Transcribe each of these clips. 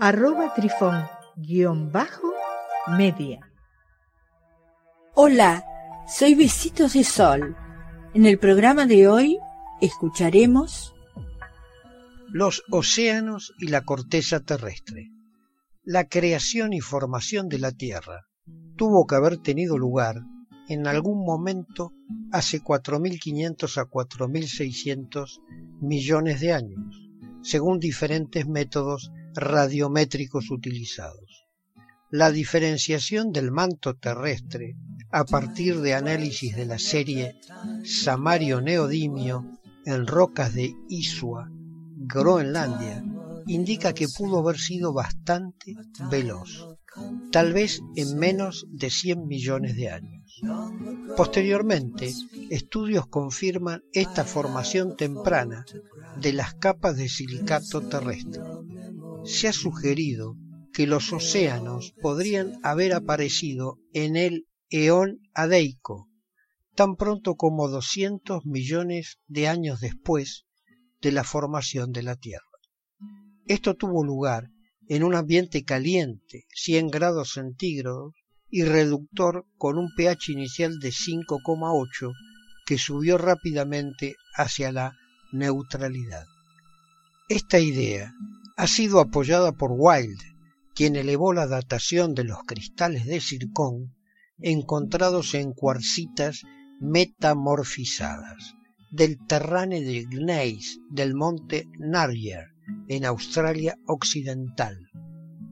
arroba trifón guion bajo media. Hola, soy Besitos de Sol. En el programa de hoy escucharemos los océanos y la corteza terrestre. La creación y formación de la Tierra tuvo que haber tenido lugar en algún momento hace 4.500 a 4.600 millones de años, según diferentes métodos radiométricos utilizados. La diferenciación del manto terrestre a partir de análisis de la serie Samario-Neodimio en rocas de Isua, Groenlandia, indica que pudo haber sido bastante veloz, tal vez en menos de 100 millones de años. Posteriormente, estudios confirman esta formación temprana de las capas de silicato terrestre se ha sugerido que los océanos podrían haber aparecido en el eón adeico, tan pronto como 200 millones de años después de la formación de la Tierra. Esto tuvo lugar en un ambiente caliente, 100 grados centígrados, y reductor con un pH inicial de 5,8 que subió rápidamente hacia la neutralidad. Esta idea ha sido apoyada por Wilde, quien elevó la datación de los cristales de circón encontrados en cuarcitas metamorfizadas del terráneo de Gneis del monte Narrier en Australia Occidental,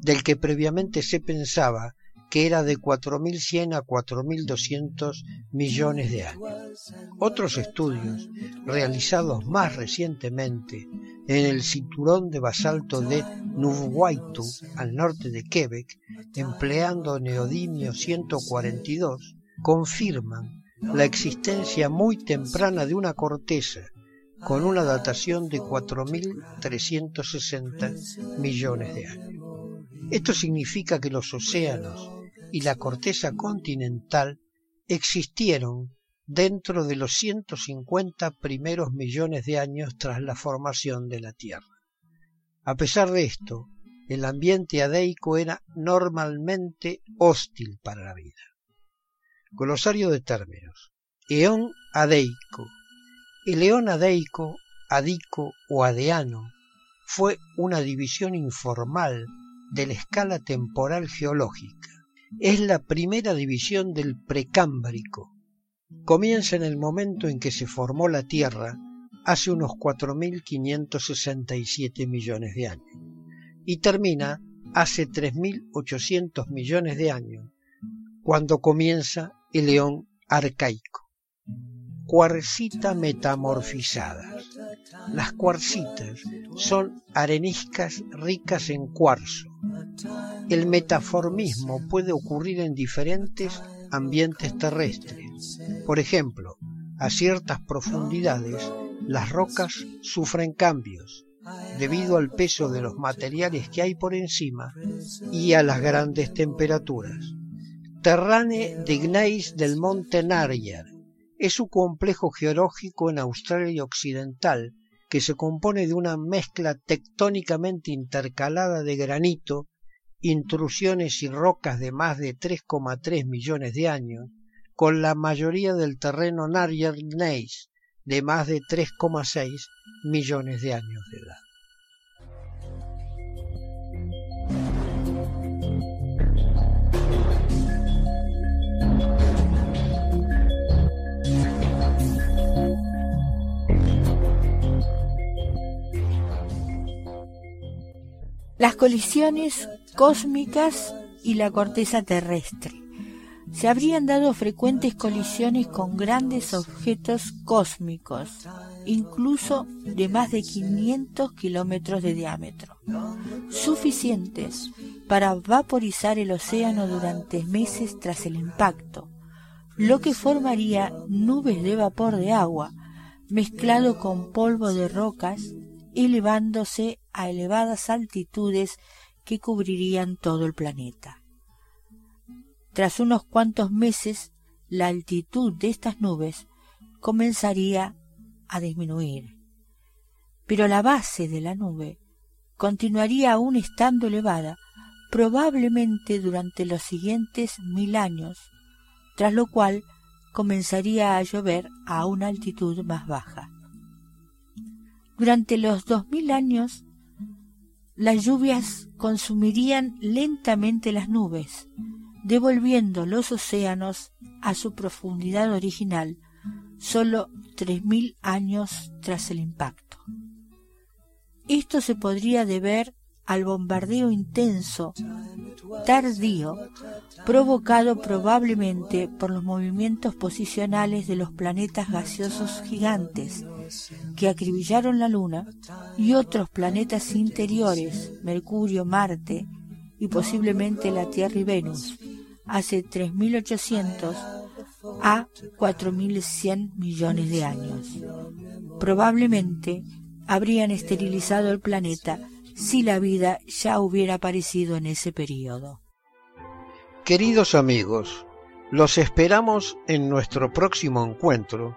del que previamente se pensaba que era de 4.100 a 4.200 millones de años. Otros estudios, realizados más recientemente en el cinturón de basalto de Nuvwaitu, al norte de Quebec, empleando neodimio 142, confirman la existencia muy temprana de una corteza con una datación de 4.360 millones de años. Esto significa que los océanos y la corteza continental existieron dentro de los 150 primeros millones de años tras la formación de la Tierra. A pesar de esto, el ambiente adeico era normalmente hostil para la vida. Glosario de términos. Eón adeico. El eón adeico, adico o adeano fue una división informal de la escala temporal geológica. Es la primera división del precámbrico. Comienza en el momento en que se formó la Tierra hace unos 4.567 millones de años y termina hace 3.800 millones de años, cuando comienza el león arcaico. Cuarcita metamorfizadas. Las cuarcitas son areniscas ricas en cuarzo. El metaformismo puede ocurrir en diferentes ambientes terrestres. Por ejemplo, a ciertas profundidades las rocas sufren cambios debido al peso de los materiales que hay por encima y a las grandes temperaturas. Terrane de Gneis del monte Narjar es un complejo geológico en Australia Occidental que se compone de una mezcla tectónicamente intercalada de granito, intrusiones y rocas de más de 3,3 millones de años, con la mayoría del terreno Narjar Gneiss de más de 3,6 millones de años de edad. Las colisiones cósmicas y la corteza terrestre. se habrían dado frecuentes colisiones con grandes objetos cósmicos, incluso de más de 500 kilómetros de diámetro, suficientes para vaporizar el océano durante meses tras el impacto, lo que formaría nubes de vapor de agua mezclado con polvo de rocas, elevándose a elevadas altitudes que cubrirían todo el planeta. Tras unos cuantos meses, la altitud de estas nubes comenzaría a disminuir, pero la base de la nube continuaría aún estando elevada probablemente durante los siguientes mil años, tras lo cual comenzaría a llover a una altitud más baja. Durante los dos mil años, las lluvias consumirían lentamente las nubes, devolviendo los océanos a su profundidad original solo tres mil años tras el impacto. Esto se podría deber al bombardeo intenso, tardío, provocado probablemente por los movimientos posicionales de los planetas gaseosos gigantes que acribillaron la Luna y otros planetas interiores, Mercurio, Marte y posiblemente la Tierra y Venus, hace 3.800 a 4.100 millones de años. Probablemente habrían esterilizado el planeta si la vida ya hubiera aparecido en ese periodo. Queridos amigos, los esperamos en nuestro próximo encuentro